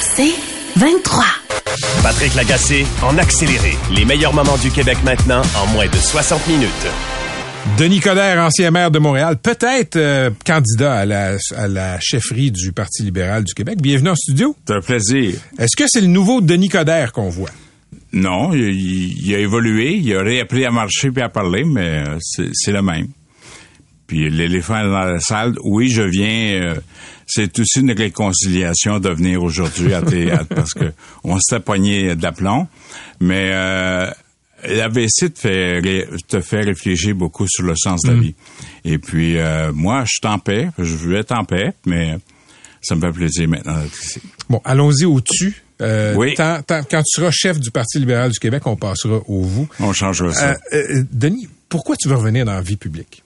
C'est 23. Patrick Lagacé en accéléré. Les meilleurs moments du Québec maintenant en moins de 60 minutes. Denis Coderre, ancien maire de Montréal, peut-être euh, candidat à la, à la chefferie du Parti libéral du Québec. Bienvenue en studio. C'est un plaisir. Est-ce que c'est le nouveau Denis Coderre qu'on voit? Non, il, a évolué, il a réappris à marcher puis à parler, mais euh, c'est le même. Puis l'éléphant est dans la salle, oui, je viens. euh, c'est aussi une réconciliation de venir aujourd'hui à théâtre parce que on s'était pogné d'aplomb, mais euh, l'AVC te fait, ré- te fait réfléchir beaucoup sur le sens de la vie. Et puis euh, moi, je suis en paix, je veux être en paix, mais ça me fait plaisir maintenant d'être ici. Bon, allons-y au-dessus. Euh, Oui. tant- tant- quand tu seras chef du Parti libéral du Québec, on passera au vous. On changera ça. Euh, Denis, pourquoi tu veux revenir dans la vie publique?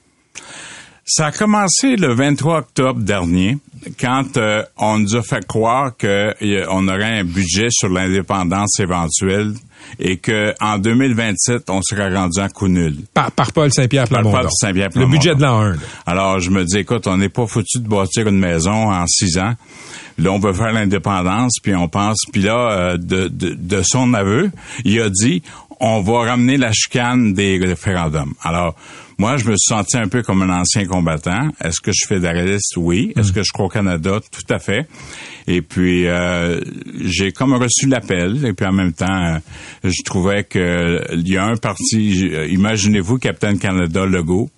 Ça a commencé le 23 octobre dernier, quand euh, on nous a fait croire qu'on aurait un budget sur l'indépendance éventuelle et que en 2027, on serait rendu en coup nul. Par, par Paul Saint-Pierre Par Plamondon. Paul Saint-Pierre Le budget de l'an 1. là. Alors, je me dis, écoute, on n'est pas foutu de bâtir une maison en six ans. Là, on veut faire l'indépendance, puis on pense, puis là, euh, de, de, de son aveu, il a dit, on va ramener la chicane des référendums. Alors, moi, je me suis senti un peu comme un ancien combattant. Est-ce que je suis fédéraliste? Oui. Est-ce que je crois au Canada? Tout à fait. Et puis, euh, j'ai comme reçu l'appel. Et puis, en même temps, euh, je trouvais que il y a un parti, euh, imaginez-vous, Captain Canada, Legault,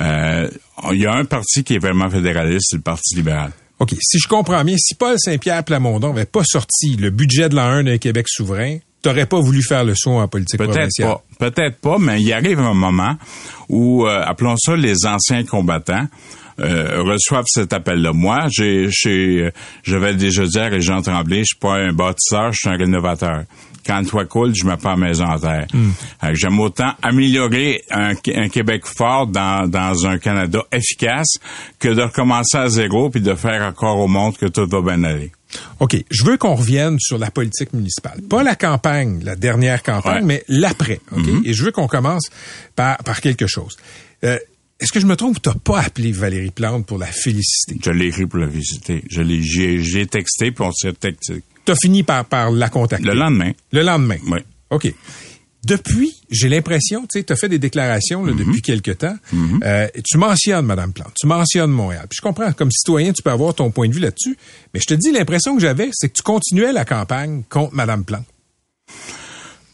euh, il y a un parti qui est vraiment fédéraliste, c'est le Parti libéral. OK. Si je comprends bien, si Paul Saint-Pierre Plamondon n'avait pas sorti le budget de l'an 1 d'un Québec souverain, t'aurais pas voulu faire le saut en politique Peut-être provinciale. pas. Peut-être pas, mais il arrive un moment où, euh, appelons ça les anciens combattants, euh, reçoivent cet appel-là. Moi, j'ai, j'ai, je vais déjà dire à Régent Tremblay, je suis pas un bâtisseur, je suis un rénovateur. Quand le toit coule, je mets pas maison en terre. Euh, J'aime autant améliorer un, un Québec fort dans, dans un Canada efficace que de recommencer à zéro puis de faire encore au monde que tout va bien aller. OK. Je veux qu'on revienne sur la politique municipale. Pas la campagne, la dernière campagne, Ouais. Mm-hmm. mais l'après. OK? Et je veux qu'on commence par, par quelque chose. Euh, est-ce que je me trompe? Ou t'as pas appelé Valérie Plante pour la féliciter? Je l'ai écrit pour la visiter. Je l'ai, j'ai, j'ai texté puis on s'est texté. T'as fini par, par la contacter. Le lendemain. Le lendemain. Oui. OK. Depuis, j'ai l'impression, tu sais, tu as fait des déclarations là, depuis quelque temps. Euh, tu mentionnes Madame Plante, tu mentionnes Montréal. Puis je comprends, comme citoyen, tu peux avoir ton point de vue là-dessus. Mais je te dis, l'impression que j'avais, c'est que tu continuais la campagne contre Madame Plante.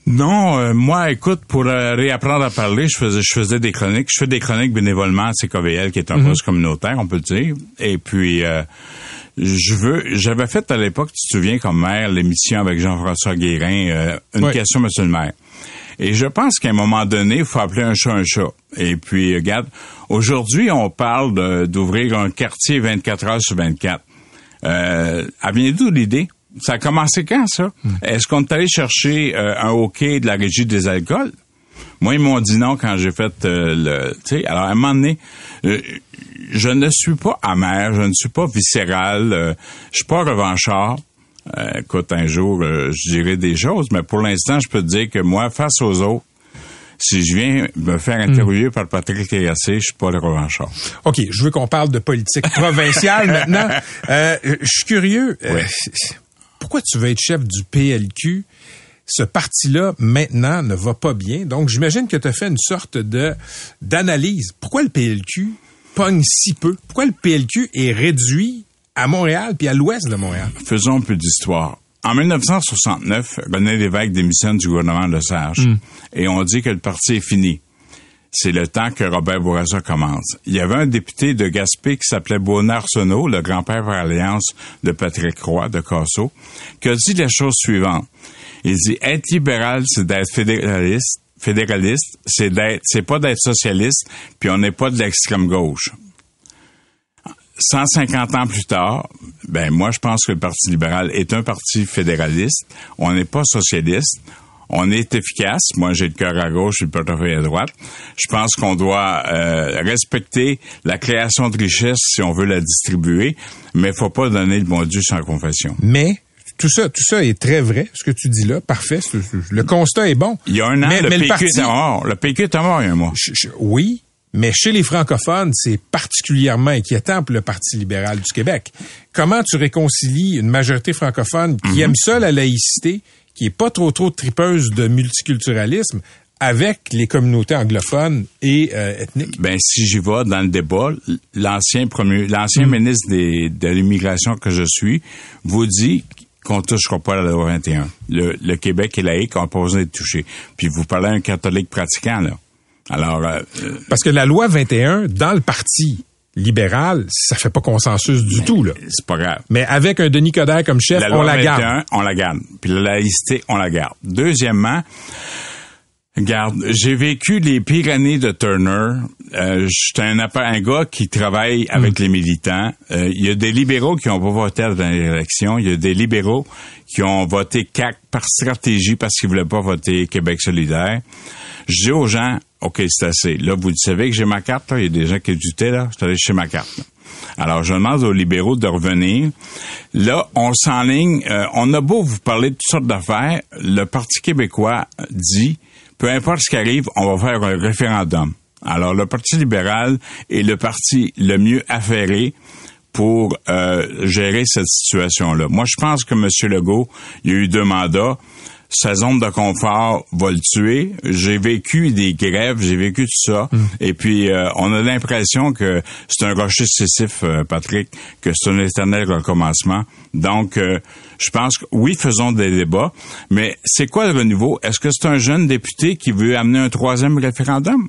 Non, euh, moi, écoute, pour euh, réapprendre à parler, je faisais, je faisais des chroniques. Je fais des chroniques bénévolement à CKVL, qui est un poste communautaire, on peut le dire. Et puis, euh, je veux, j'avais fait à l'époque, tu te souviens, comme maire, l'émission avec Jean-François Guérin, une Oui. question, monsieur le maire. Et je pense qu'à un moment donné, il faut appeler un chat un chat. Et puis, regarde, aujourd'hui, on parle d'ouvrir un quartier 24 heures sur 24. Euh, elle vient d'où l'idée? Ça a commencé quand, ça? Est-ce qu'on est allé chercher euh, un hockey de la régie des alcools? Moi, ils m'ont dit non quand j'ai fait euh, le... Tu sais, alors, à un moment donné, euh, je ne suis pas amer, je ne suis pas viscéral, je suis pas revanchard. Euh, écoute, un jour, euh, je dirai des choses, mais pour l'instant, je peux te dire que moi, face aux autres, si je viens me faire interviewer par Patrick Lagacé, je suis pas le revanchard. OK, je veux qu'on parle de politique provinciale maintenant. Euh, je suis curieux. Ouais. pourquoi tu veux être chef du PLQ? Ce parti-là, maintenant, ne va pas bien. Donc, j'imagine que tu as fait une sorte de d'analyse. Pourquoi le PLQ pogne si peu? Pourquoi le PLQ est réduit à Montréal puis à l'ouest de Montréal? Faisons un peu d'histoire. En 1969, René Lévesque démissionne du gouvernement de Sage et on dit que le parti est fini. C'est le temps que Robert Bourassa commence. Il y avait un député de Gaspé qui s'appelait Bonard Arsenault, le grand-père par alliance de Patrick Roy de Casso, qui a dit la chose suivante. Il dit être libéral, c'est d'être fédéraliste. Fédéraliste, c'est d'être, c'est pas d'être socialiste, puis on n'est pas de l'extrême gauche. 150 ans plus tard, ben moi je pense que le Parti libéral est un parti fédéraliste. On n'est pas socialiste. On est efficace. Moi, j'ai le cœur à gauche et le portefeuille à droite. Je pense qu'on doit euh, respecter la création de richesse si on veut la distribuer, mais faut pas donner le bon Dieu sans confession. Mais tout ça, tout ça est très vrai, ce que tu dis là. Parfait. Le constat est bon. Il y a un an, Mais- le mais le PQ parti- est mort. Le PQ est mort il y a un mois. Oui, mais chez les francophones, c'est particulièrement inquiétant pour le Parti libéral du Québec. Comment tu réconcilies une majorité francophone qui Mhm. aime ça la laïcité, qui est pas trop trop tripeuse de multiculturalisme, avec les communautés anglophones et euh, ethniques? Ben si j'y vais dans le débat, l'ancien premier, l'ancien Mm. ministre des- de l'immigration que je suis vous dit qu'on touchera pas à la loi 21. Le, le Québec est laïque, on n'a pas besoin d'être touché. Puis vous parlez à un catholique pratiquant là. Alors euh, Parce que la loi 21, dans le Parti libéral, ça fait pas consensus du tout, là. c'est pas grave. Mais avec un Denis Coderre comme chef, La on loi la 21, garde. on la garde. Puis la laïcité, on la garde. Deuxièmement, Regarde, j'ai vécu les pires années de Turner. Euh, J'étais un, gars qui travaille avec les militants. Euh, Il y a des libéraux qui ont pas voté à la dernière élection. Il y a des libéraux qui ont voté CAC par stratégie parce qu'ils voulaient pas voter Québec solidaire. Je dis aux gens, OK, c'est assez. Là, vous savez que j'ai ma carte. Il y a des gens qui doutaient. Là. Je suis allé chez ma carte. Alors, je demande aux libéraux de revenir. Là, on s'enligne. euh, on a beau vous parler de toutes sortes d'affaires. Le Parti québécois dit, peu importe ce qui arrive, on va faire un référendum. Alors, le Parti libéral est le parti le mieux affairé pour euh, gérer cette situation-là. Moi, je pense que M. Legault, il y a eu deux mandats. Sa zone de confort va le tuer. J'ai vécu des grèves, j'ai vécu tout ça. Et puis, euh, on a l'impression que c'est un rocher excessif, euh, Patrick, que c'est un éternel recommencement. Donc, euh, je pense que oui, faisons des débats, mais c'est quoi le renouveau? Est-ce que c'est un jeune député qui veut amener un troisième référendum?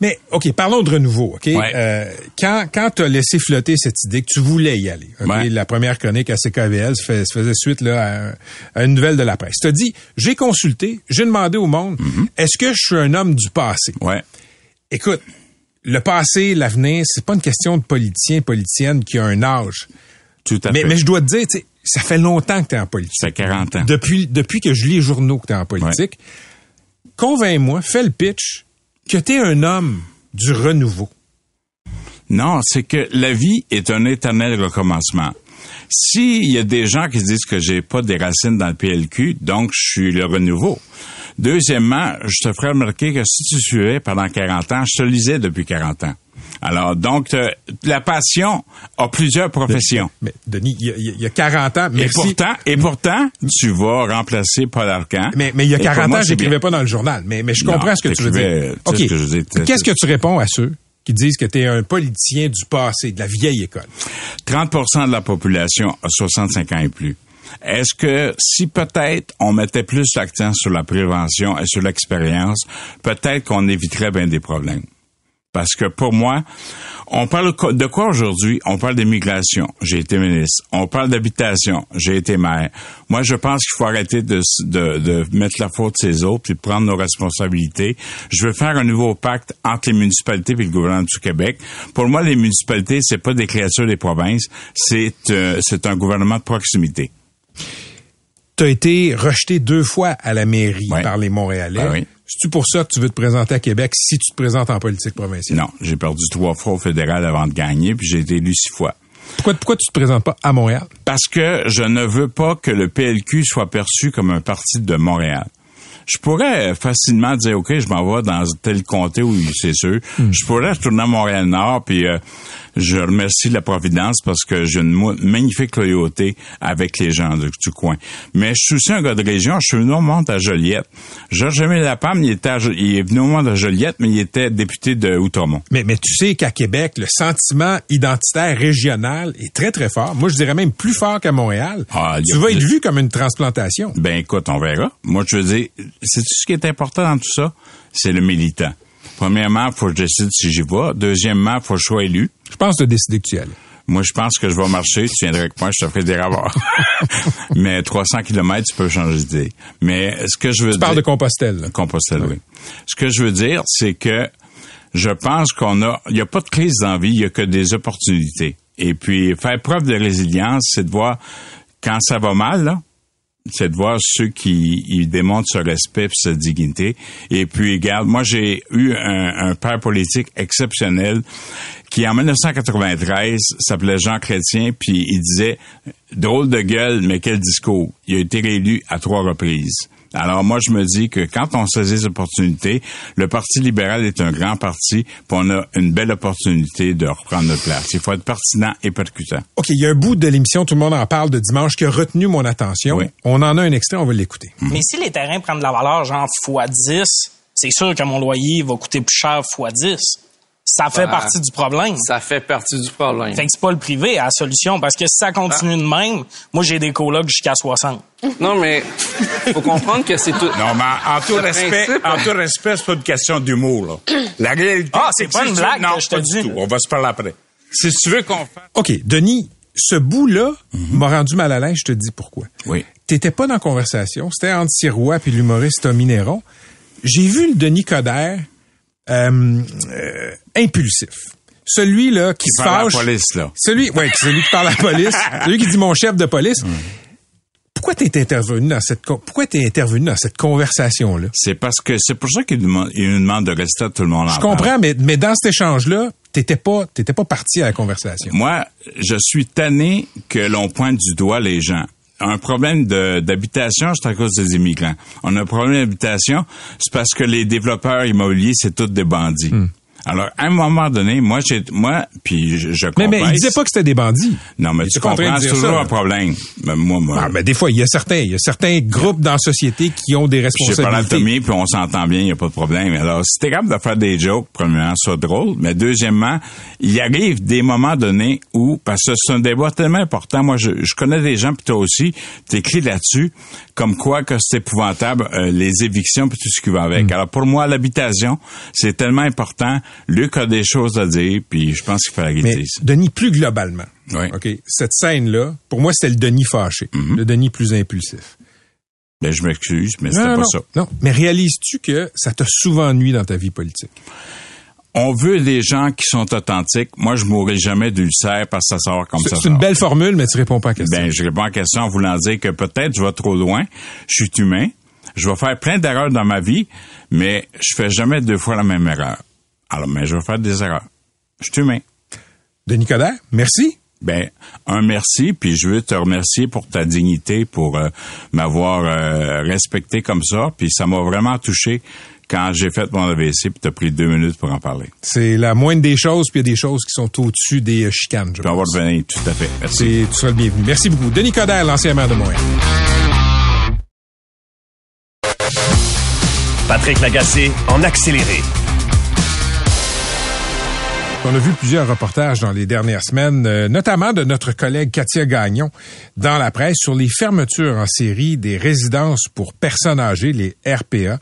Mais, OK, parlons de renouveau, OK? Ouais. Euh, quand quand tu as laissé flotter cette idée que tu voulais y aller, OK? Ouais. La première chronique à CKVL se, fait- se faisait suite là, à, à une nouvelle de la presse. Tu as dit, j'ai consulté, j'ai demandé au monde, Mm-hmm. est-ce que je suis un homme du passé? Ouais. Écoute, le passé, l'avenir, c'est pas une question de politicien, politicienne qui a un âge. Tout à Mais, fait. mais je dois te dire, ça fait longtemps que tu es en politique. Ça fait 40 ans. Depuis, depuis que je lis les journaux que tu es en politique, convainc-moi, fais le pitch que tu es un homme du renouveau. Non, c'est que la vie est un éternel recommencement. S'il y a des gens qui disent que j'ai pas des racines dans le PLQ, donc je suis le renouveau. Deuxièmement, je te ferai remarquer que si tu suivais pendant 40 ans, je te lisais depuis 40 ans. Alors, donc, euh, la passion a plusieurs professions. Mais Denis, il y a, il y a 40 ans, Et merci. pourtant, et pourtant, tu vas remplacer Paul Arcan. mais, mais il y a Et pour 40 moi, ans, j'écrivais pas dans le journal. Mais, mais je Non, comprends ce que tu dire. veux dire. Qu'est-ce que tu réponds à ceux qui disent que tu es un politicien du passé, de la vieille école? 30% de la population a 65 ans et plus. Est-ce que si peut-être on mettait plus l'accent sur la prévention et sur l'expérience, peut-être qu'on éviterait bien des problèmes? Parce que pour moi, on parle de quoi aujourd'hui? On parle d'immigration. J'ai été ministre. On parle d'habitation. J'ai été maire. Moi, je pense qu'il faut arrêter de, s- de, de mettre la faute ses autres et de prendre nos responsabilités. Je veux faire un nouveau pacte entre les municipalités et le gouvernement du Québec. Pour moi, les municipalités, c'est pas des créatures des provinces. C'est euh, c'est un gouvernement de proximité. Tu as été rejeté deux fois à la mairie par les Montréalais. Ben oui. C'est-tu pour ça que tu veux te présenter à Québec si tu te présentes en politique provinciale? Non, j'ai perdu trois fois au fédéral avant de gagner, puis j'ai été élu six fois. Pourquoi, pourquoi tu te présentes pas à Montréal? Parce que je ne veux pas que le PLQ soit perçu comme un parti de Montréal. Je pourrais facilement dire, OK, je m'en vais dans tel comté où c'est sûr. Je pourrais retourner à Montréal-Nord, puis euh, je remercie la Providence parce que j'ai une magnifique loyauté avec les gens du, du coin. Mais je suis aussi un gars de région. Je suis venu au monde à Joliette. Georges-Émile Lapam, il, était à il est venu au monde à Joliette, mais il était député de Outremont. Mais, mais tu sais qu'à Québec, le sentiment identitaire régional est très, très fort. Moi, je dirais même plus fort qu'à Montréal. Ah, tu a- vas être vu comme une transplantation. Ben écoute, on verra. Moi, je veux dire, c'est ce qui est important dans tout ça, c'est le militant. Premièrement, il faut que je décide si j'y vais. Deuxièmement, il faut que je sois élu. Je pense de décider que tu y allais. Moi, je pense que je vais marcher. Tu viendrais avec moi, je te ferai des ravoirs. Mais 300 kilomètres, tu peux changer d'idée. Mais ce que je veux Tu dire... parles de Compostelle. là. Compostelle, oui. Ce que je veux dire, c'est que je pense qu'on a, il n'y a pas de crise dans la vie, il y a que des opportunités. Et puis, faire preuve de résilience, c'est de voir quand ça va mal, là, c'est de voir ceux qui ils démontrent ce respect et cette dignité. Et puis, regarde, moi, j'ai eu un, un père politique exceptionnel qui, en 1993, s'appelait Jean Chrétien, puis il disait, drôle de gueule, mais quel discours. Il a été réélu à trois reprises. Alors moi, je me dis que quand on saisit ces opportunités, le Parti libéral est un grand parti, puis on a une belle opportunité de reprendre notre place. Il faut être pertinent et percutant. OK, il y a un bout de l'émission, tout le monde en parle de dimanche, qui a retenu mon attention. Oui. On en a un extrait, on va l'écouter. Mais si les terrains prennent de la valeur genre x 10, c'est sûr que mon loyer va coûter plus cher x 10. Ça fait Ben, partie du problème. Ça fait partie du problème. Fait que c'est pas le privé à la solution parce que si ça continue de même, moi j'ai des colocs jusqu'à 60. Non, mais faut comprendre que c'est tout. Non, mais en tout respect, principe- en tout respect, c'est pas une question d'humour, là. La réalité. Ah, c'est pas une blague Non, que je te pas dis. du tout. On va se parler après. Si tu veux qu'on fasse. OK, Denis, ce bout-là m'a rendu mal à l'aise, je te dis pourquoi. Oui. T'étais pas dans la conversation, c'était entre Sirois puis l'humoriste Tommy Néron. J'ai vu le Denis Coderre euh, euh, impulsif. Celui là qui, Qui se parle à la fâche. police, là. Celui, ouais, celui qui parle à la police, celui qui dit mon chef de police. Mm. Pourquoi t'es intervenu dans cette pourquoi t'es intervenu dans cette conversation là C'est parce que c'est pour ça qu'il demande, il nous demande de rester à tout le monde. en Je parle. comprends, mais mais dans cet échange là, t'étais pas t'étais pas parti à la conversation. Moi, je suis tanné que l'on pointe du doigt les gens. Un problème d'habitation, c'est à cause des immigrants. On a un problème d'habitation, c'est parce que les développeurs immobiliers, c'est tous des bandits. Hmm. Alors, à un moment donné, moi, j'ai, moi, puis je, je Mais, comprends. mais il disait pas que c'était des bandits. Non, mais Il tu comprends, toujours ça, un problème. Mais moi, moi, Ah, ben, des fois, il y a certains, il y a certains groupes dans la société qui ont des j'ai parlé à responsabilités. Tommy, puis on s'entend bien, il n'y a pas de problème. Alors, si t'es capable de faire des jokes, premièrement, soit drôle, mais deuxièmement, il arrive des moments donnés où, parce que c'est un débat tellement important, moi, je, je connais des gens, puis toi aussi, t'écris là-dessus, comme quoi que c'est épouvantable, euh, les évictions, puis tout ce qui va avec. Alors, pour moi, l'habitation, c'est tellement important. Luc a des choses à dire, puis je pense qu'il arrêter Mais ça. Denis, plus globalement, Oui. ok, cette scène-là, pour moi, c'était le Denis fâché, Mhm. le Denis plus impulsif. Ben, je m'excuse, mais c'était pas non, ça. non. Mais réalises-tu que ça t'a souvent nuit dans ta vie politique? On veut des gens qui sont authentiques. Moi, je mourrai jamais d'ulcère parce que ça sort comme ça c'est une belle formule, mais tu réponds pas à la question. Ben, je réponds à la question en voulant dire que peut-être je vais trop loin. Je suis humain. Je vais faire plein d'erreurs dans ma vie, mais je fais jamais deux fois la même erreur. Alors, mais je vais faire des erreurs. Je suis humain. Denis Coderre, merci. Ben, un merci, puis je veux te remercier pour ta dignité, pour euh, m'avoir euh, respecté comme ça, puis ça m'a vraiment touché quand j'ai fait mon AVC, puis t'as pris deux minutes pour en parler. C'est la moindre des choses, puis il y a des choses qui sont au-dessus des euh, chicanes. je Puis on va revenir, tout à fait. Merci. Tu seras le bienvenu. Merci beaucoup. Denis Coderre, l'ancien maire de Montréal. Patrick Lagacé en accéléré. On a vu plusieurs reportages dans les dernières semaines, euh, notamment de notre collègue Katia Gagnon dans la presse sur les fermetures en série des résidences pour personnes âgées, les RPA,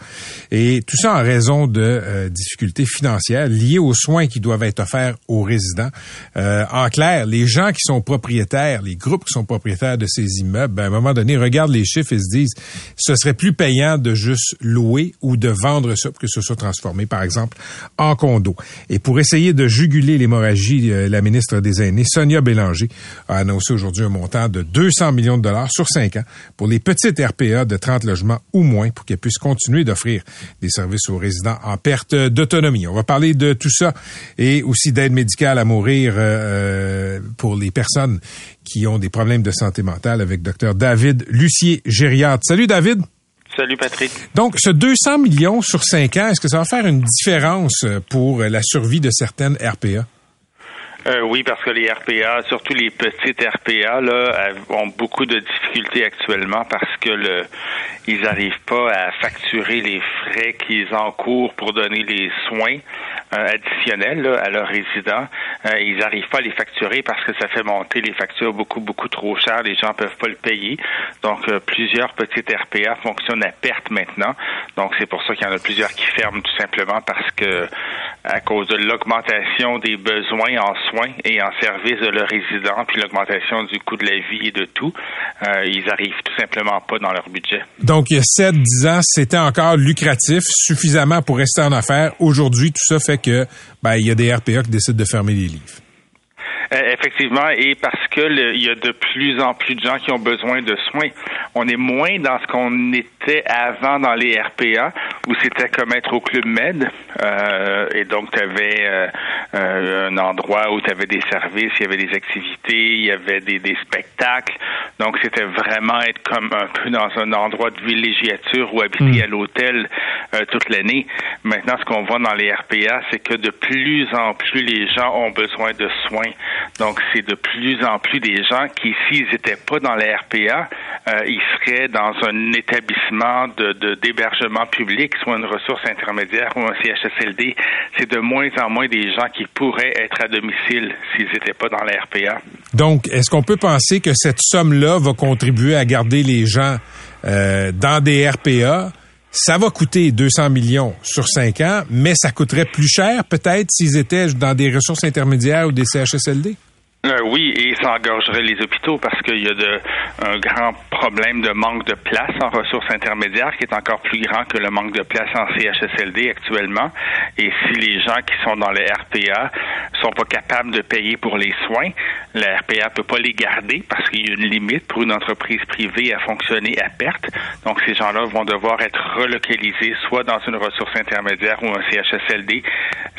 et tout ça en raison de euh, difficultés financières liées aux soins qui doivent être offerts aux résidents. Euh, en clair, les gens qui sont propriétaires, les groupes qui sont propriétaires de ces immeubles, à un moment donné, regardent les chiffres et se disent, ce serait plus payant de juste louer ou de vendre ça pour que ce soit transformé, par exemple, en condo. Et pour essayer de juguler l'hémorragie, euh, la ministre des Aînés, Sonia Bélanger, a annoncé aujourd'hui un montant de 200 millions de dollars sur cinq ans pour les petites RPA de 30 logements ou moins pour qu'elles puissent continuer d'offrir des services aux résidents en perte d'autonomie. On va parler de tout ça et aussi d'aide médicale à mourir euh, pour les personnes qui ont des problèmes de santé mentale avec Dr David Lucier-Gériard. Salut David! Salut Patrick. Donc, ce 200 millions sur 5 ans, est-ce que ça va faire une différence euh, pour euh, la survie de certaines RPA? Euh, oui, parce que les RPA, surtout les petites RPA, là, elles ont beaucoup de difficultés actuellement parce que le, ils n'arrivent pas à facturer les frais qu'ils encourent pour donner les soins euh, additionnels là, à leurs résidents. Euh, ils n'arrivent pas à les facturer parce que ça fait monter les factures beaucoup, beaucoup trop cher. Les gens peuvent pas le payer. Donc, euh, plusieurs petites RPA fonctionnent à perte maintenant. Donc, c'est pour ça qu'il y en a plusieurs qui ferment tout simplement parce que à cause de l'augmentation des besoins en soins et en services de leurs résidents, puis l'augmentation du coût de la vie et de tout, euh, ils arrivent tout simplement pas dans leur budget. Donc, il y a 7, 10 ans, c'était encore lucratif, suffisamment pour rester en affaires. Aujourd'hui, tout ça fait que, ben, il y a des RPA qui décident de fermer les livres. Euh, effectivement, et parce que il y a de plus en plus de gens qui ont besoin de soins. On est moins dans ce qu'on était avant dans les RPA, où c'était comme être au Club Med, euh, et donc tu avais euh, euh, un endroit où tu avais des services, il y avait des activités, il y avait des, des spectacles. Donc c'était vraiment être comme un peu dans un endroit de villégiature ou habiter à l'hôtel toute l'année. Maintenant, ce qu'on voit dans les RPA, c'est que de plus en plus les gens ont besoin de soins. Donc c'est de plus en plus des gens qui, s'ils n'étaient pas dans les RPA, ils seraient dans un établissement de d'hébergement public, soit une ressource intermédiaire ou un CHSLD. C'est de moins en moins des gens qui pourraient être à domicile s'ils n'étaient pas dans la RPA. Donc, est-ce qu'on peut penser que cette somme-là va contribuer à garder les gens euh, dans des RPA? Ça va coûter 200 millions sur 5 ans, mais ça coûterait plus cher peut-être s'ils étaient dans des ressources intermédiaires ou des CHSLD? Euh, oui, et ça engorgerait les hôpitaux parce qu'il y a de, un grand problème de manque de place en ressources intermédiaires qui est encore plus grand que le manque de place en CHSLD actuellement. Et si les gens qui sont dans les RPA sont pas capables de payer pour les soins, la RPA peut pas les garder parce qu'il y a une limite pour une entreprise privée à fonctionner à perte. Donc ces gens-là vont devoir être relocalisés soit dans une ressource intermédiaire ou un CHSLD,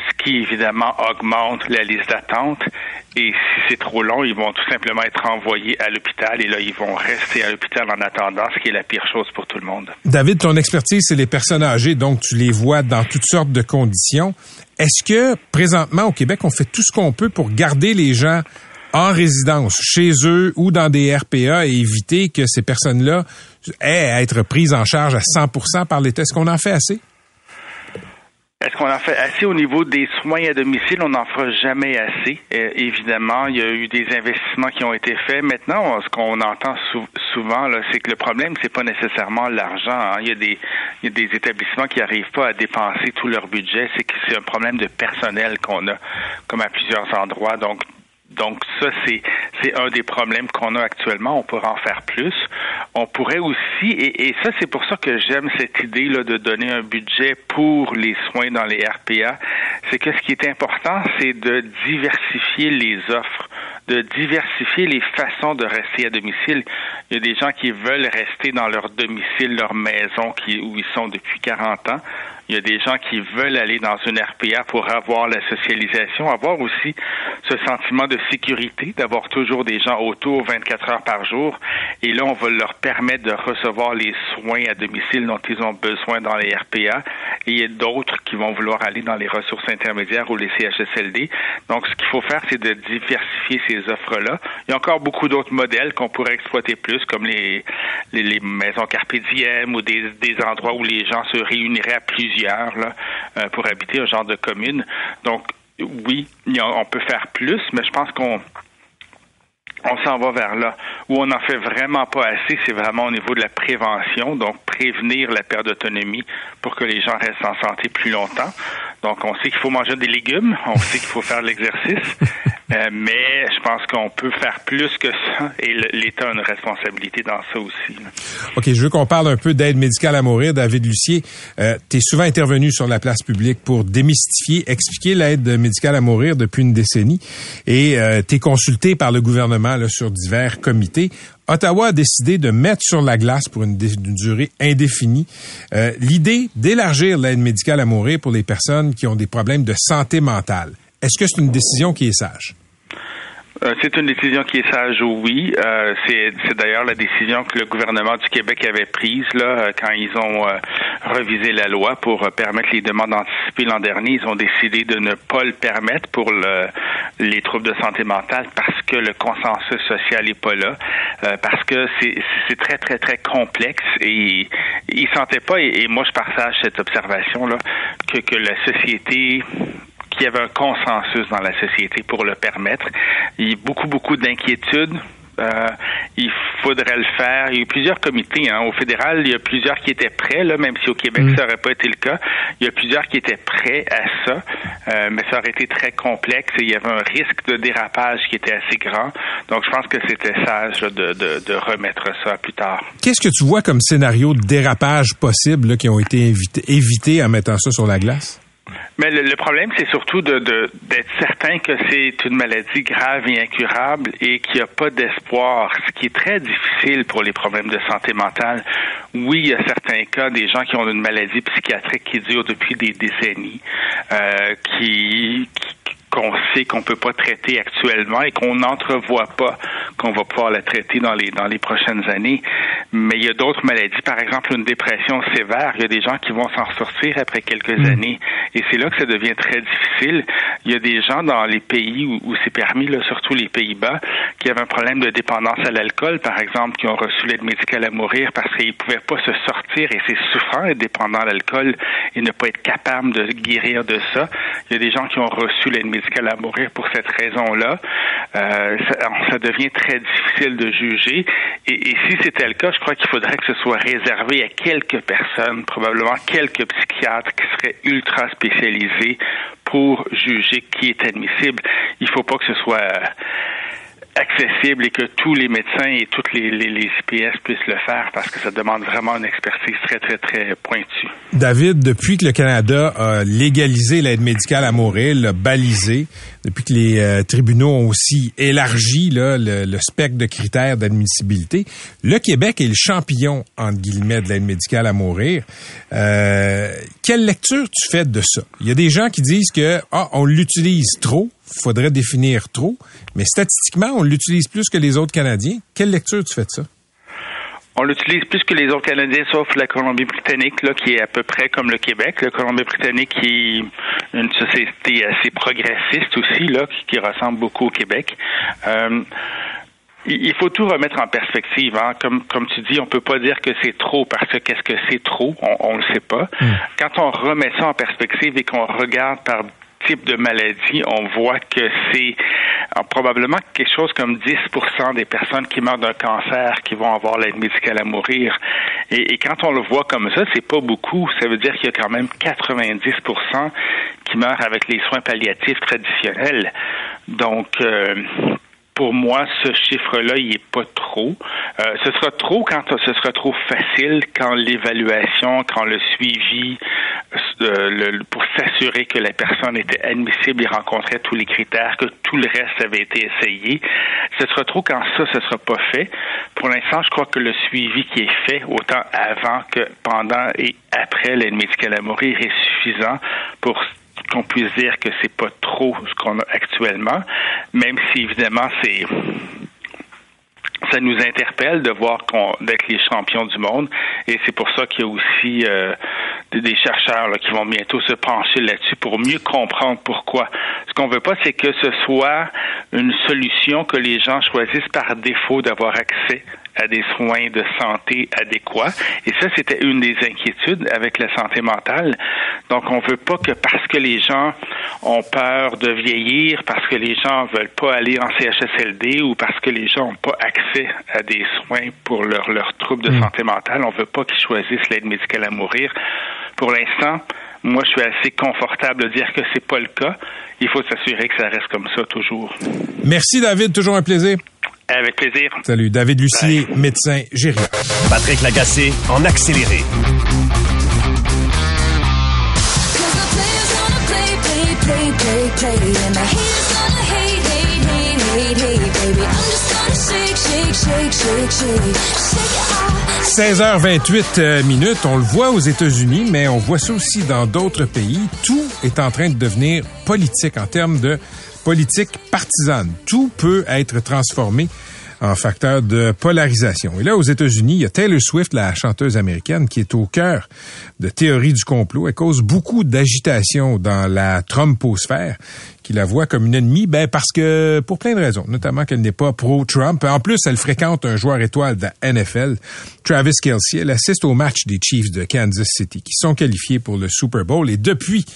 ce qui évidemment augmente la liste d'attente et si c'est trop long, ils vont tout simplement être envoyés à l'hôpital et là, ils vont rester à l'hôpital en attendant, ce qui est la pire chose pour tout le monde. David, ton expertise, c'est les personnes âgées, donc tu les vois dans toutes sortes de conditions. Est-ce que présentement au Québec, on fait tout ce qu'on peut pour garder les gens en résidence, chez eux ou dans des RPA et éviter que ces personnes-là aient à être prises en charge à 100% par l'État? Est-ce qu'on en fait assez? Est-ce qu'on en fait assez au niveau des soins à domicile? On n'en fera jamais assez. Euh, évidemment, il y a eu des investissements qui ont été faits. Maintenant, ce qu'on entend souvent, c'est que le problème, c'est pas nécessairement l'argent. Hein. Il, il y a des établissements qui n'arrivent pas à dépenser tout leur budget. C'est que c'est un problème de personnel qu'on a, comme à plusieurs endroits. Donc, donc ça, c'est, c'est un des problèmes qu'on a actuellement. On pourrait en faire plus. On pourrait aussi, et, ça, c'est pour ça que j'aime cette idée là, de donner un budget pour les soins dans les RPA. C'est que ce qui est important, c'est de diversifier les offres de diversifier les façons de rester à domicile. Il y a des gens qui veulent rester dans leur domicile, leur maison qui, où ils sont depuis 40 ans. Il y a des gens qui veulent aller dans une RPA pour avoir la socialisation, avoir aussi ce sentiment de sécurité, d'avoir toujours des gens autour 24 heures par jour. Et là, on va leur permettre de recevoir les soins à domicile dont ils ont besoin dans les RPA. Et il y a d'autres qui vont vouloir aller dans les ressources intermédiaires ou les CHSLD. Donc, ce qu'il faut faire, c'est de diversifier ces offres-là. Il y a encore beaucoup d'autres modèles qu'on pourrait exploiter plus, comme les, les, maisons carpe ou des, des endroits où les gens se réuniraient à plusieurs euh, pour habiter un genre de commune. Donc, oui, on peut faire plus, mais je pense qu'on on s'en va vers là. Où on n'en fait vraiment pas assez, c'est vraiment au niveau de la prévention, donc prévenir la perte d'autonomie pour que les gens restent en santé plus longtemps. Donc, on sait qu'il faut manger des légumes, on sait qu'il faut faire de l'exercice, euh, mais je pense qu'on peut faire plus que ça et l'État a une responsabilité dans ça aussi. OK, je veux qu'on parle un peu d'aide médicale à mourir. David Lucier, euh, tu es souvent intervenu sur la place publique pour démystifier, expliquer l'aide médicale à mourir depuis une décennie et euh, tu es consulté par le gouvernement là, sur divers comités. Ottawa a décidé de mettre sur la glace pour une, durée indéfinie euh, l'idée d'élargir l'aide médicale à mourir pour les personnes qui ont des problèmes de santé mentale. Est-ce que c'est une décision qui est sage? Euh, c'est une décision qui est sage, oui. Euh, c'est, d'ailleurs la décision que le gouvernement du Québec avait prise là quand ils ont revisé la loi pour permettre les demandes anticipées l'an dernier. Ils ont décidé de ne pas le permettre pour le, les troubles de santé mentale parce que le consensus social n'est pas là, parce que c'est, très très très complexe et ils sentaient pas. Et, moi je partage cette observation là que la société qu'il y avait un consensus dans la société pour le permettre. Il y a beaucoup, beaucoup d'inquiétudes. Euh, il faudrait le faire. Il y a eu plusieurs comités. Hein. Au fédéral, il y a plusieurs qui étaient prêts, là, même si au Québec, mm. ça n'aurait pas été le cas. Il y a plusieurs qui étaient prêts à ça, euh, mais ça aurait été très complexe et il y avait un risque de dérapage qui était assez grand. Donc, je pense que c'était sage de, de, de, remettre ça plus tard. Qu'est-ce que tu vois comme scénario de dérapage possible qui ont été évités en mettant ça sur la glace? Mais le, problème, c'est surtout de, de- d'être certain que c'est une maladie grave et incurable et qu'il n'y a pas d'espoir, ce qui est très difficile pour les problèmes de santé mentale. Oui, il y a certains cas des gens qui ont une maladie psychiatrique qui dure depuis des décennies, euh, qui, qui- qu'on sait qu'on peut pas traiter actuellement et qu'on n'entrevoit pas qu'on va pouvoir la traiter dans les dans les prochaines années. Mais il y a d'autres maladies, par exemple une dépression sévère. Il y a des gens qui vont s'en sortir après quelques années et c'est là que ça devient très difficile. Il y a des gens dans les pays où, où c'est permis, là, surtout les Pays-Bas, qui avaient un problème de dépendance à l'alcool, par exemple, qui ont reçu l'aide médicale à mourir parce qu'ils pouvaient pas se sortir et c'est souffrant d'être dépendant à l'alcool et ne pas être capable de guérir de ça. Il y a des gens qui ont reçu l'aide médicale à mourir pour cette raison-là. Euh, ça, devient très difficile de juger. Et, si c'était le cas, je crois qu'il faudrait que ce soit réservé à quelques personnes, probablement quelques psychiatres qui seraient ultra spécialisés pour juger qui est admissible. Il faut pas que ce soit euh, accessible et que tous les médecins et toutes les, les, les IPS puissent le faire parce que ça demande vraiment une expertise très, très, très pointue. David, depuis que le Canada a légalisé l'aide médicale à mourir, l'a balisé, depuis que les euh, tribunaux ont aussi élargi le, le spectre de critères d'admissibilité, le Québec est le champion, entre guillemets, de l'aide médicale à mourir. Euh, quelle lecture tu fais de ça? Il y a des gens qui disent que ah, on l'utilise trop, faudrait définir trop, mais statistiquement, on l'utilise plus que les autres Canadiens. Quelle lecture tu fais de ça? On l'utilise plus que les autres Canadiens, sauf la Colombie-Britannique, là, qui est à peu près comme le Québec. La Colombie-Britannique qui est une société assez progressiste aussi, là, qui, ressemble beaucoup au Québec. Euh, il faut tout remettre en perspective. Hein. Comme, comme tu dis, on peut pas dire que c'est trop parce que qu'est-ce que c'est trop, on, on le sait pas. Quand on remet ça en perspective et qu'on regarde par type de maladie, on voit que c'est euh, probablement quelque chose comme 10% des personnes qui meurent d'un cancer qui vont avoir l'aide médicale à mourir. Et, et quand on le voit comme ça, c'est pas beaucoup. Ça veut dire qu'il y a quand même 90% qui meurent avec les soins palliatifs traditionnels. Donc, euh, pour moi, ce chiffre-là, il est pas trop. Euh, ce sera trop quand ce sera trop facile, quand l'évaluation, quand le suivi, euh, le- pour s'assurer que la personne était admissible et rencontrait tous les critères, que tout le reste avait été essayé. Ce sera trop quand ça, ce sera pas fait. Pour l'instant, je crois que le suivi qui est fait, autant avant que pendant et après l'aide médicale à mourir, est suffisant pour qu'on puisse dire que c'est pas trop ce qu'on a actuellement, même si évidemment c'est ça nous interpelle de voir d'être les champions du monde et c'est pour ça qu'il y a aussi euh, des, chercheurs qui vont bientôt se pencher là-dessus pour mieux comprendre pourquoi. Ce qu'on veut pas, c'est que ce soit une solution que les gens choisissent par défaut d'avoir accès à des soins de santé adéquats. Et ça, c'était une des inquiétudes avec la santé mentale. Donc, on veut pas que parce que les gens ont peur de vieillir, parce que les gens veulent pas aller en CHSLD ou parce que les gens n'ont pas accès à des soins pour leurs leur troubles de santé mentale, on veut pas qu'ils choisissent l'aide médicale à mourir. Pour l'instant, moi, je suis assez confortable de dire que c'est pas le cas. Il faut s'assurer que ça reste comme ça toujours. Merci David, toujours un plaisir. Avec plaisir. Salut, David Lucier, médecin gériatre. Patrick Lagacé en accéléré. play, play, play. And the haters gonna hate, hate, hate, hate, hate, baby. I'm just gonna shake, shake, shake, shake, shake. Shake it off. 16h28 euh, minutes, on le voit aux États-Unis, mais on voit ça aussi dans d'autres pays. Tout est en train de devenir politique en termes de politique partisane. Tout peut être transformé en facteur de polarisation. Et là, aux États-Unis, il y a Taylor Swift, la chanteuse américaine, qui est au cœur de théories du complot. Elle cause beaucoup d'agitation dans la Trumposphère, qui la voit comme une ennemie, ben parce que pour plein de raisons, notamment qu'elle n'est pas pro-Trump. En plus, elle fréquente un joueur étoile de la NFL, Travis Kelsey. Elle assiste au match des Chiefs de Kansas City, qui sont qualifiés pour le Super Bowl. Et depuis,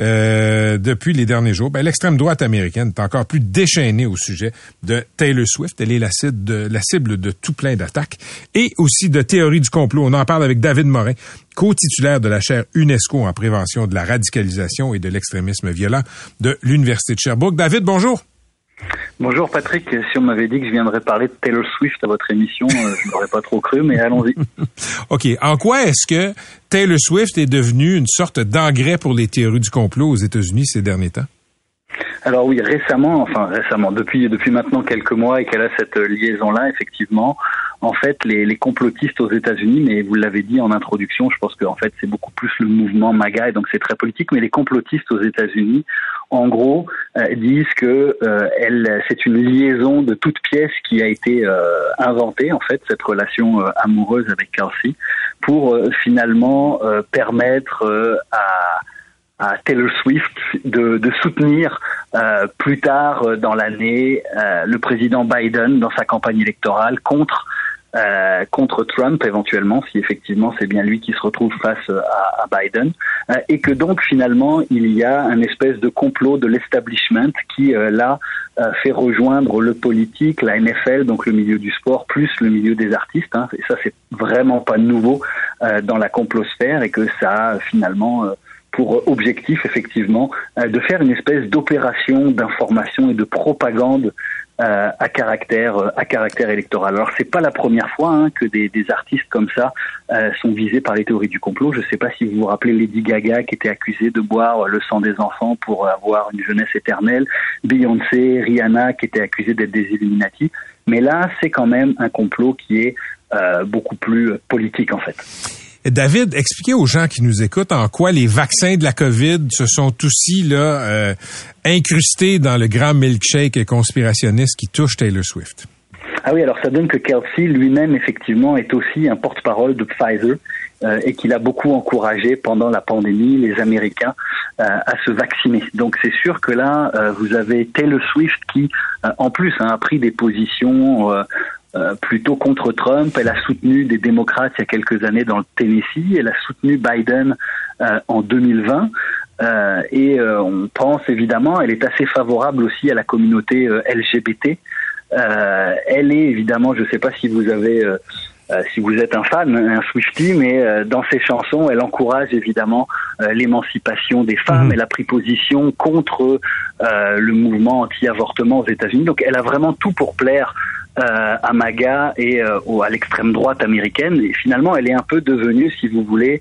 euh, depuis les derniers jours, ben, l'extrême droite américaine est encore plus déchaînée au sujet de Taylor Swift. Elle est la cible de, tout plein d'attaques et aussi de théories du complot. On en parle avec David Morin, co-titulaire de la chaire UNESCO en prévention de la radicalisation et de l'extrémisme violent de l'Université de Sherbrooke. David, bonjour. Bonjour Patrick, si on m'avait dit que je viendrais parler de Taylor Swift à votre émission, euh, je n'aurais pas trop cru, mais allons-y. OK. En quoi est-ce que Taylor Swift est devenue une sorte d'engrais pour les théories du complot aux États-Unis ces derniers temps? Alors oui, récemment, enfin récemment, depuis depuis maintenant quelques mois et qu'elle a cette liaison-là, effectivement, en fait, les, complotistes aux États-Unis, mais vous l'avez dit en introduction, je pense qu'en fait c'est beaucoup plus le mouvement MAGA et donc c'est très politique, mais les complotistes aux États-Unis, en gros, euh, disent que euh, elle, c'est une liaison de toutes pièces qui a été euh, inventée en fait cette relation euh, amoureuse avec Kelsey pour euh, finalement euh, permettre à à Taylor Swift de, de soutenir euh, plus tard euh, dans l'année euh, le président Biden dans sa campagne électorale contre euh, contre Trump éventuellement si effectivement c'est bien lui qui se retrouve face à, à Biden. Euh, et que donc finalement il y a un espèce de complot de l'establishment qui euh, là euh, fait rejoindre le politique, la NFL donc le milieu du sport plus le milieu des artistes hein, et ça c'est vraiment pas nouveau euh, dans la complosphère et que ça finalement pour objectif effectivement euh, de faire une espèce d'opération d'information et de propagande euh, à caractère euh, à caractère électoral. Alors c'est pas la première fois hein, que des, des, artistes comme ça euh, sont visés par les théories du complot. Je sais pas si vous vous rappelez Lady Gaga qui était accusée de boire le sang des enfants pour avoir une jeunesse éternelle, Beyoncé, Rihanna qui étaient accusées d'être des Illuminati. Mais là, c'est quand même un complot qui est euh, beaucoup plus politique en fait. David, expliquez aux gens qui nous écoutent en quoi les vaccins de la COVID se sont aussi là euh, incrustés dans le grand milkshake conspirationniste qui touche Taylor Swift. Ah oui, alors ça donne que Kelsey lui-même effectivement est aussi un porte-parole de Pfizer euh, et qu'il a beaucoup encouragé pendant la pandémie les Américains euh, à se vacciner. Donc c'est sûr que là euh, vous avez Taylor Swift qui en plus hein, a pris des positions euh, plutôt contre Trump. Elle a soutenu des démocrates il y a quelques années dans le Tennessee. Elle a soutenu Biden euh, en 2020. Euh, et euh, on pense évidemment, elle est assez favorable aussi à la communauté euh, LGBT. elle est évidemment, je ne sais pas si vous avez euh, si vous êtes un fan, un Swifty, mais euh, dans ses chansons, elle encourage évidemment euh, l'émancipation des femmes. Mhm. Elle a pris position contre le mouvement anti-avortement aux États-Unis. Donc, elle a vraiment tout pour plaire à MAGA et au, à l'extrême droite américaine. Et finalement, elle est un peu devenue, si vous voulez,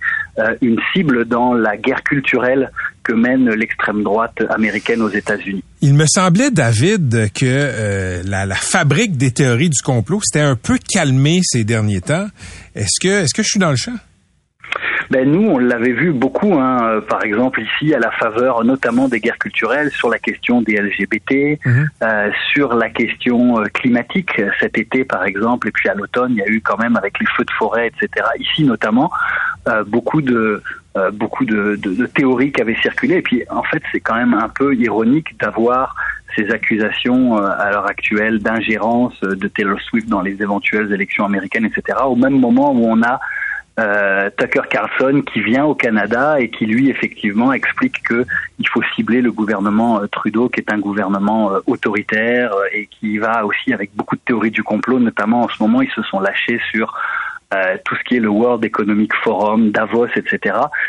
une cible dans la guerre culturelle que mène l'extrême droite américaine aux États-Unis. Il me semblait, David, que euh, la, la, fabrique des théories du complot s'était un peu calmée ces derniers temps. Est-ce que, est-ce que je suis dans le champ? Ben nous, on l'avait vu beaucoup, hein, par exemple ici, à la faveur notamment des guerres culturelles, sur la question des LGBT, mmh. euh, sur la question euh, climatique. Cet été, par exemple, et puis à l'automne, il y a eu quand même avec les feux de forêt, etc. Ici, notamment, euh, beaucoup de euh, beaucoup de, de, de, théories qui avaient circulé. Et puis, en fait, c'est quand même un peu ironique d'avoir ces accusations euh, à l'heure actuelle d'ingérence de Taylor Swift dans les éventuelles élections américaines, etc. Au même moment où on a euh, Tucker Carlson qui vient au Canada et qui lui effectivement explique que il faut cibler le gouvernement euh, Trudeau qui est un gouvernement euh, autoritaire euh, et qui va aussi avec beaucoup de théories du complot notamment en ce moment ils se sont lâchés sur tout ce qui est le World Economic Forum, Davos, etc.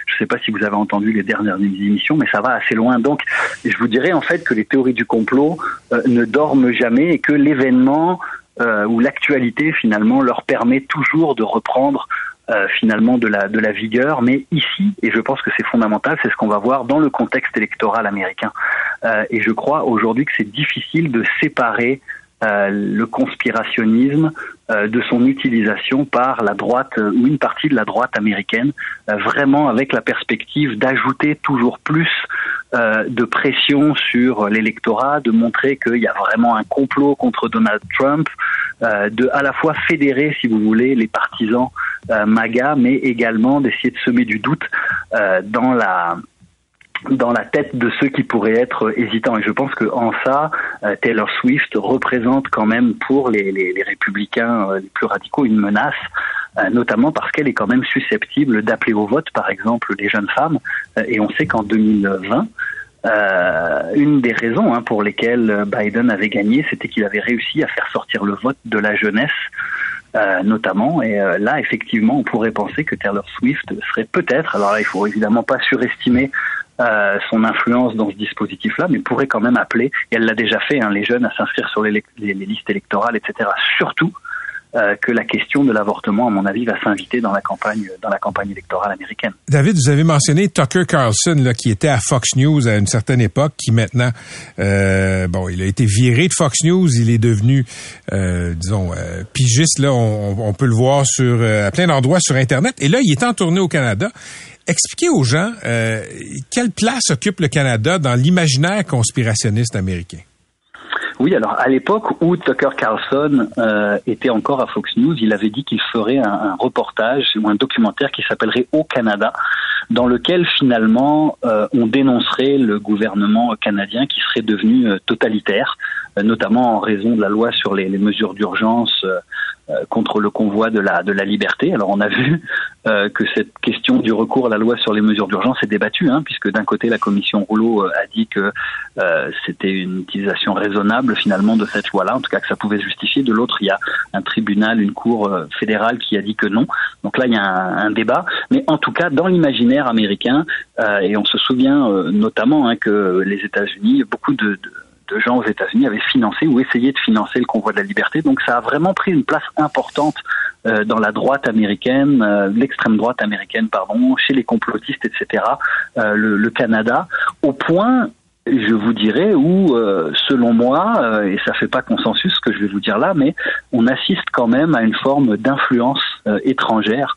Je ne sais pas si vous avez entendu les dernières émissions, mais ça va assez loin. Donc, je vous dirais en fait que les théories du complot ne dorment jamais et que l'événement euh, ou l'actualité finalement leur permet toujours de reprendre euh, finalement de la de la vigueur, mais ici, et je pense que c'est fondamental, c'est ce qu'on va voir dans le contexte électoral américain. Euh, et je crois aujourd'hui que c'est difficile de séparer euh, le conspirationnisme euh, de son utilisation par la droite euh, ou une partie de la droite américaine, vraiment avec la perspective d'ajouter toujours plus de pression sur l'électorat, de montrer qu'il y a vraiment un complot contre Donald Trump, de à la fois fédérer, si vous voulez, les partisans MAGA, mais également d'essayer de semer du doute dans la dans la tête de ceux qui pourraient être hésitants. Et je pense que en ça, euh, Taylor Swift représente quand même pour les, les, les républicains euh, les plus radicaux une menace, euh, notamment parce qu'elle est quand même susceptible d'appeler au vote, par exemple, les jeunes femmes. et on sait qu'en 2020, euh, une des raisons hein, pour lesquelles Biden avait gagné, c'était qu'il avait réussi à faire sortir le vote de la jeunesse. Euh, notamment. Et euh, là, effectivement, on pourrait penser que Taylor Swift serait peut-être, alors là, il faut évidemment pas surestimer euh, son influence dans ce dispositif-là, mais pourrait quand même appeler, et elle l'a déjà fait, hein, les jeunes à s'inscrire sur les, les, les listes électorales, etc. Surtout euh, que la question de l'avortement, à mon avis, va s'inviter dans la campagne dans la campagne électorale américaine. David, vous avez mentionné Tucker Carlson, là, qui était à Fox News à une certaine époque, qui maintenant, euh, bon, il a été viré de Fox News, il est devenu, euh, disons, euh, pigiste. Là, on, on, peut le voir sur euh, à plein d'endroits sur Internet. Et là, il est en tournée au Canada. Expliquez aux gens quelle place occupe le Canada dans l'imaginaire conspirationniste américain? Oui, alors à l'époque où Tucker Carlson euh, était encore à Fox News, il avait dit qu'il ferait un, un, reportage ou un documentaire qui s'appellerait Au Canada, dans lequel finalement euh, on dénoncerait le gouvernement canadien qui serait devenu euh, totalitaire, euh, notamment en raison de la loi sur les, les mesures d'urgence euh, contre le convoi de la de la liberté. Alors on a vu euh, que cette question du recours à la loi sur les mesures d'urgence est débattue, hein, puisque d'un côté la commission Rouleau euh, a dit que euh, c'était une utilisation raisonnable finalement de cette loi-là, en tout cas que ça pouvait se justifier. De l'autre, il y a un tribunal, une cour fédérale qui a dit que non. Donc là, il y a un, débat. Mais en tout cas, dans l'imaginaire américain, et on se souvient notamment hein, que les États-Unis, beaucoup de, de de gens aux États-Unis avaient financé ou essayé de financer le convoi de la liberté. Donc ça a vraiment pris une place importante euh, dans la droite américaine, euh, l'extrême droite américaine, pardon, chez les complotistes, etc. Euh, le, le, Canada, au point je vous dirais où, selon moi, et ça fait pas consensus ce que je vais vous dire là, mais on assiste quand même à une forme d'influence étrangère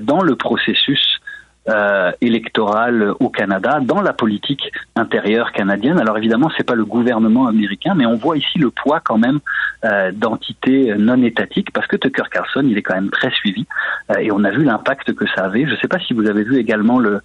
dans le processus euh, électorale au Canada, dans la politique intérieure canadienne. Alors évidemment, c'est pas le gouvernement américain, mais on voit ici le poids quand même euh, d'entités non étatiques, parce que Tucker Carlson, il est quand même très suivi, euh, et on a vu l'impact que ça avait. Je ne sais pas si vous avez vu également le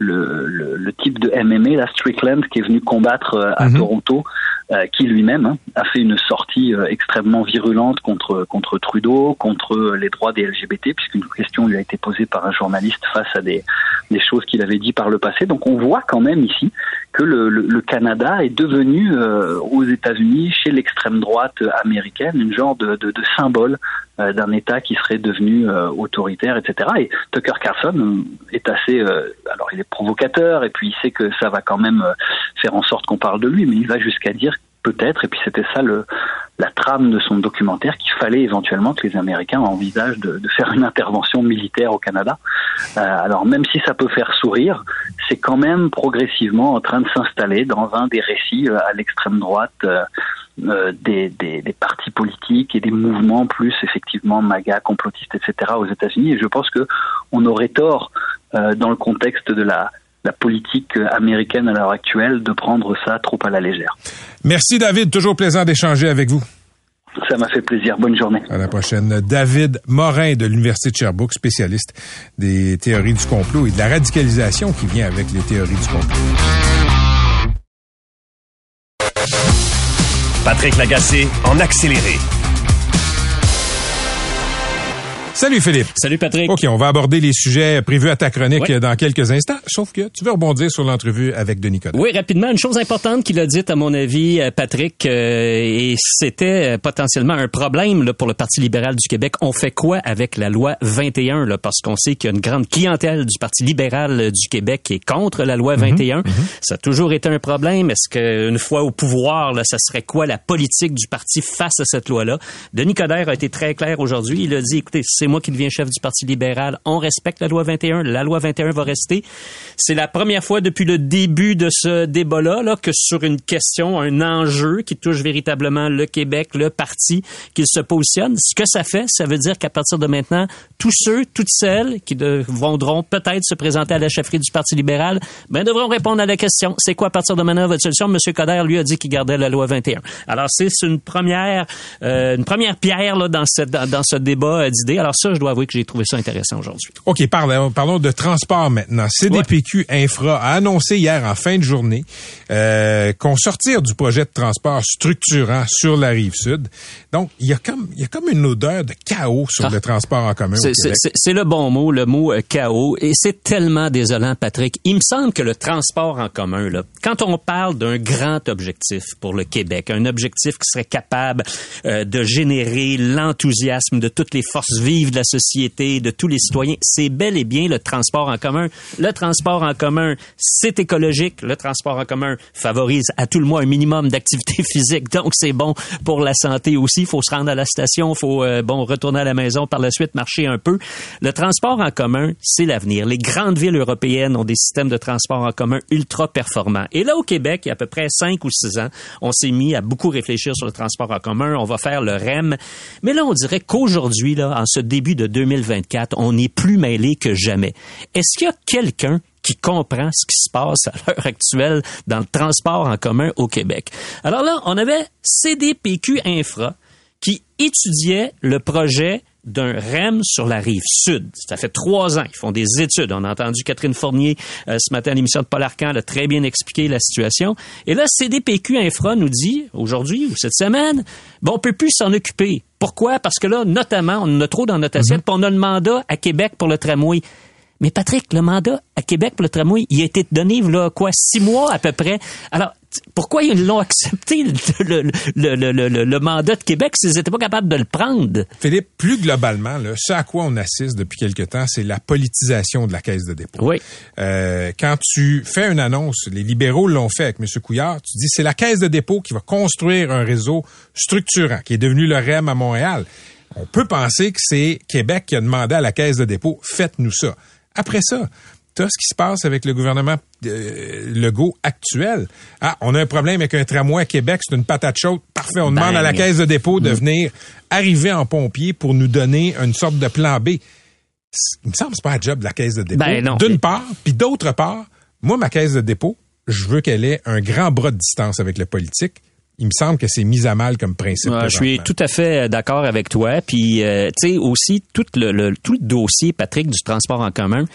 le, le, le, type de MMA, la Strickland, qui est venu combattre euh, à mm -hmm. Toronto, euh, qui lui-même hein, a fait une sortie euh, extrêmement virulente contre contre Trudeau, contre les droits des LGBT, puisqu'une question lui a été posée par un journaliste face à des, des choses qu'il avait dit par le passé. Donc on voit quand même ici que le, le, le Canada est devenu euh, aux États-Unis, chez l'extrême droite américaine, une genre de, de, de symbole euh, d'un État qui serait devenu euh, autoritaire, etc. Et Tucker Carlson est assez, alors il est provocateur et puis il sait que ça va quand même faire en sorte qu'on parle de lui, mais il va jusqu'à dire peut-être, et puis c'était ça le, la trame de son documentaire, qu'il fallait éventuellement que les Américains envisagent de, de faire une intervention militaire au Canada. Euh, alors même si ça peut faire sourire, c'est quand même progressivement en train de s'installer dans un des récits euh, à l'extrême droite euh, des, des, des, partis politiques et des mouvements plus effectivement MAGA, complotistes, etc. aux États-Unis. Et je pense que on aurait tort dans le contexte de la la politique américaine à l'heure actuelle de prendre ça trop à la légère. Merci David, toujours plaisant d'échanger avec vous. Ça m'a fait plaisir. Bonne journée. À la prochaine. David Morin de l'Université de Sherbrooke, spécialiste des théories du complot et de la radicalisation qui vient avec les théories du complot. Patrick Lagacé en accéléré. Salut Philippe. Salut Patrick. OK, on va aborder les sujets prévus à ta chronique ouais. dans quelques instants, sauf que tu veux rebondir sur l'entrevue avec Denis Coderre. Oui, rapidement, une chose importante qu'il a dite à mon avis Patrick euh, et c'était potentiellement un problème là, pour le Parti libéral du Québec. On fait quoi avec la loi 21 là, parce qu'on sait qu'il y a une grande clientèle du Parti libéral du Québec qui est contre la loi 21. Mm -hmm. Ça a toujours été un problème. Est-ce qu'une fois au pouvoir, là, ça serait quoi la politique du parti face à cette loi-là? Denis Coderre a été très clair aujourd'hui, il a dit écoutez, c'est moi qui deviens chef du Parti libéral. On respecte la loi 21. La loi 21 va rester. C'est la première fois depuis le début de ce débat-là là, que sur une question, un enjeu qui touche véritablement le Québec, le parti, qu'il se positionne. Ce que ça fait, ça veut dire qu'à partir de maintenant, tous ceux, toutes celles qui devront peut-être se présenter à la chefferie du Parti libéral, ben, devront répondre à la question. C'est quoi à partir de maintenant votre solution? Monsieur Coder, lui, a dit qu'il gardait la loi 21. Alors, c'est une première, euh, une première pierre là, dans, cette, dans, dans ce débat d'idées. Ça, je dois avouer que j'ai trouvé ça intéressant aujourd'hui. OK, parlons, parlons de transport maintenant. CDPQ ouais. Infra a annoncé hier en fin de journée euh, qu'on sortir du projet de transport structurant sur la rive sud. Donc, il y a comme, il y a comme une odeur de chaos sur ah. le transport en commun C'est le bon mot, le mot euh, chaos. Et c'est tellement désolant, Patrick. Il me semble que le transport en commun, là, quand on parle d'un grand objectif pour le Québec, un objectif qui serait capable euh, de générer l'enthousiasme de toutes les forces vives de la société, de tous les citoyens. C'est bel et bien le transport en commun. Le transport en commun, c'est écologique. Le transport en commun favorise à tout le moins un minimum d'activité physique, donc c'est bon pour la santé aussi. Il faut se rendre à la station, il faut euh, bon retourner à la maison, par la suite marcher un peu. Le transport en commun, c'est l'avenir. Les grandes villes européennes ont des systèmes de transport en commun ultra performants. Et là, au Québec, il y a à peu près cinq ou six ans, on s'est mis à beaucoup réfléchir sur le transport en commun. On va faire le REM. Mais là, on dirait qu'aujourd'hui, là, en ce début de 2024, on est plus mêlé que jamais. Est-ce qu'il y a quelqu'un qui comprend ce qui se passe à l'heure actuelle dans le transport en commun au Québec? Alors là, on avait CDPQ Infra qui étudiait le projet d'un REM sur la rive sud. Ça fait trois ans qu'ils font des études. On a entendu Catherine Fournier euh, ce matin à l'émission de Paul Arcan, elle a très bien expliqué la situation. Et là, CDPQ Infra nous dit, aujourd'hui ou cette semaine, bon, on peut plus s'en occuper. Pourquoi? Parce que là, notamment, on en a trop dans notre assiette, puis on a le mandat à Québec pour le tramway. Mais Patrick, le mandat à Québec pour le tramway, il a été donné, là, quoi, six mois à peu près? Alors, pourquoi ils l'ont accepté, le, le, le, le, le mandat de Québec, s'ils n'étaient pas capables de le prendre? Philippe, plus globalement, là, ce à quoi on assiste depuis quelque temps, c'est la politisation de la caisse de dépôt. Oui. Euh, quand tu fais une annonce, les libéraux l'ont fait avec M. Couillard, tu dis c'est la caisse de dépôt qui va construire un réseau structurant, qui est devenu le REM à Montréal. On peut penser que c'est Québec qui a demandé à la caisse de dépôt, faites-nous ça. Après ça, tu as ce qui se passe avec le gouvernement euh, Legault actuel. Ah, on a un problème avec un tramway à Québec, c'est une patate chaude. Parfait, on demande à la Bang. caisse de dépôt de venir arriver en pompier pour nous donner une sorte de plan B. Il me semble que c'est pas un job de la caisse de dépôt. Ben. D'une part, puis d'autre part, moi, ma caisse de dépôt, je veux qu'elle ait un grand bras de distance avec le politique. Il me semble que c'est mis à mal comme principe. Je suis tout à fait d'accord avec toi. Puis, euh, tu sais, aussi, tout le, le- tout le dossier, Patrick, du transport en commun,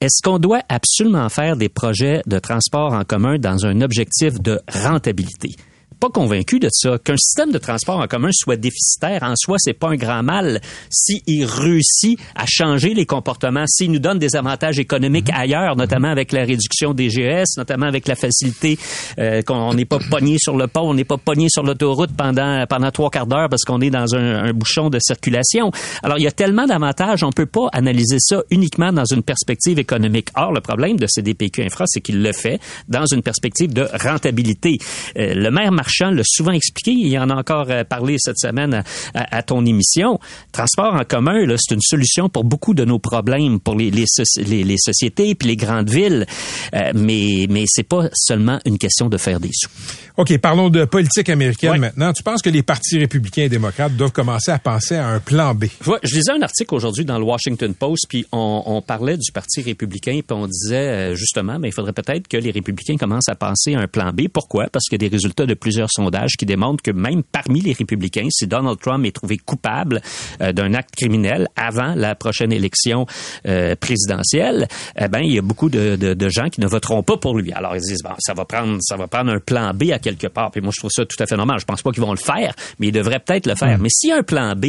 est-ce qu'on doit absolument faire des projets de transport en commun dans un objectif de rentabilité? Pas convaincu de ça. Qu'un système de transport en commun soit déficitaire en soi, c'est pas un grand mal s'il réussit à changer les comportements, s'il nous donne des avantages économiques ailleurs, notamment avec la réduction des GS, notamment avec la facilité euh, qu'on n'est pas pogné sur le pont, on n'est pas pogné sur l'autoroute pendant pendant trois quarts d'heure parce qu'on est dans un, un bouchon de circulation. Alors il y a tellement d'avantages, on peut pas analyser ça uniquement dans une perspective économique. Or le problème de CDPQ Infra, c'est qu'il le fait dans une perspective de rentabilité. Euh, le maire Marchand l'a souvent expliqué, il en a encore euh, parlé cette semaine à, ton émission. Transport en commun, c'est une solution pour beaucoup de nos problèmes, pour les, les, les, les sociétés puis les grandes villes. Euh, mais mais c'est pas seulement une question de faire des sous. OK, parlons de politique américaine Ouais. maintenant. Tu penses que les partis républicains et démocrates doivent commencer à penser à un plan B? Je lisais un article aujourd'hui dans le Washington Post, puis on, on parlait du Parti républicain, puis on disait euh, justement, ben, il faudrait peut-être que les républicains commencent à penser à un plan B. Pourquoi? Parce qu'il y a des résultats de plusieurs sondages qui démontrent que même parmi les républicains, si Donald Trump est trouvé coupable euh, d'un acte criminel avant la prochaine élection euh, présidentielle, eh ben, il y a beaucoup de, de- de gens qui ne voteront pas pour lui. Alors ils disent, bon, ça va prendre, ça va prendre un plan B à quelque part. Puis moi, je trouve ça tout à fait normal. Je pense pas qu'ils vont le faire, mais ils devraient peut-être le faire. Mais s'il y a un plan B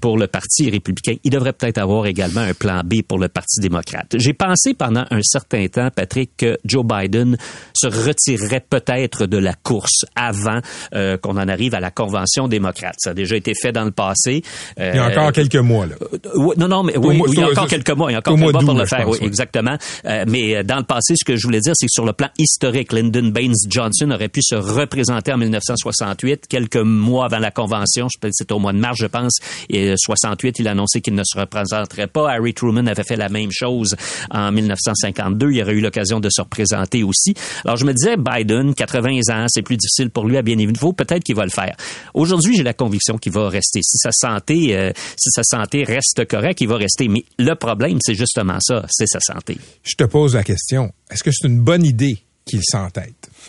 pour le Parti républicain, il devrait peut-être avoir également un plan B pour le Parti démocrate. J'ai pensé pendant un certain temps, Patrick, que Joe Biden se retirerait peut-être de la course avant euh, qu'on en arrive à la convention démocrate. Ça a déjà été fait dans le passé. Euh, Il y a encore quelques mois, là. oui, non, non, mais oui, il y a encore quelques mois, il y a encore quelques mois pour le faire, oui, exactement. Euh, mais euh, dans le passé, ce que je voulais dire, c'est que sur le plan historique, Lyndon Baines Johnson aurait pu se représenter en 1968, quelques mois avant la convention. Je pense c'était au mois de mars, je pense. Et euh, 68, il a annoncé qu'il ne se représenterait pas. Harry Truman avait fait la même chose en 1952. Il aurait eu l'occasion de se représenter aussi. Alors je me disais, Biden, 80 ans, c'est plus difficile pour lui à bien niveau. Peut-être qu'il va le faire. Aujourd'hui, j'ai la conviction qu'il va rester. Si sa santé, euh, si sa santé reste correcte, il va rester. Mais le problème, c'est justement ça, c'est sa santé. Je te pose la question. Est-ce que c'est une bonne idée qu'il s'entête?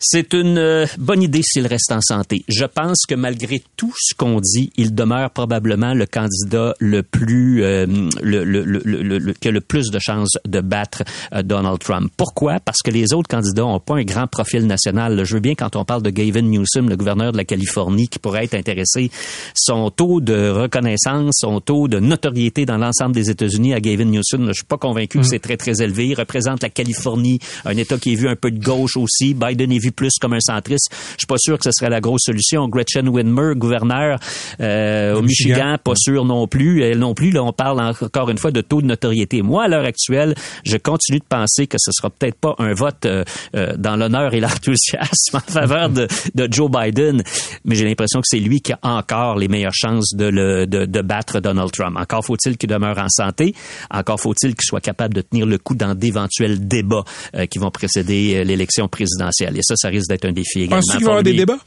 C'est une euh, bonne idée s'il reste en santé. Je pense que malgré tout ce qu'on dit, il demeure probablement le candidat le plus, euh, le, le, le, le- le- qui a le plus de chances de battre euh, Donald Trump. Pourquoi? Parce que les autres candidats ont pas un grand profil national. Je veux bien quand on parle de Gavin Newsom, le gouverneur de la Californie, qui pourrait être intéressé, son taux de reconnaissance, son taux de notoriété dans l'ensemble des États-Unis à Gavin Newsom, là, je suis pas convaincu que c'est très très élevé. Il représente la Californie, un État qui est vu un peu de gauche aussi. Biden est vu vu plus comme un centriste. Je suis pas sûr que ce serait la grosse solution. Gretchen Whitmer, gouverneur euh, au Michigan. Michigan, pas sûr non plus. Elle non plus, là, on parle encore une fois de taux de notoriété. Moi, à l'heure actuelle, je continue de penser que ce sera peut-être pas un vote euh, euh, dans l'honneur et l'enthousiasme en faveur de, de Joe Biden, mais j'ai l'impression que c'est lui qui a encore les meilleures chances de, le, de, de battre Donald Trump. Encore faut-il qu'il demeure en santé. Encore faut-il qu'il soit capable de tenir le coup dans d'éventuels débats euh, qui vont précéder euh, l'élection présidentielle. Et ça, ça risque d'être un défi également. Penses-tu qu'il va y avoir des débats?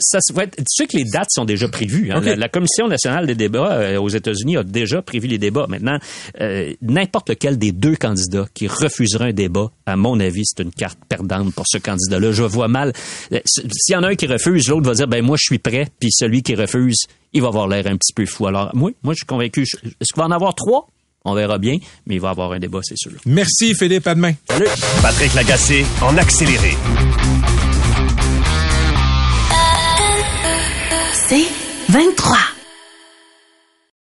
ça va être- tu sais que les dates sont déjà prévues. hein. La, la Commission nationale des débats euh, aux États-Unis a déjà prévu les débats. Maintenant, euh, n'importe lequel des deux candidats qui refuserait un débat, à mon avis, c'est une carte perdante pour ce candidat-là. Je vois mal. euh, S'il y en a un qui refuse, l'autre va dire, ben moi, je suis prêt. Puis celui qui refuse, il va avoir l'air un petit peu fou. Alors, moi, moi, je suis convaincu. Est-ce qu'il va en avoir trois? On verra bien, mais il va y avoir un débat, c'est sûr. Merci, Philippe. À demain. Salut! Patrick Lagacé en accéléré. C'est 23.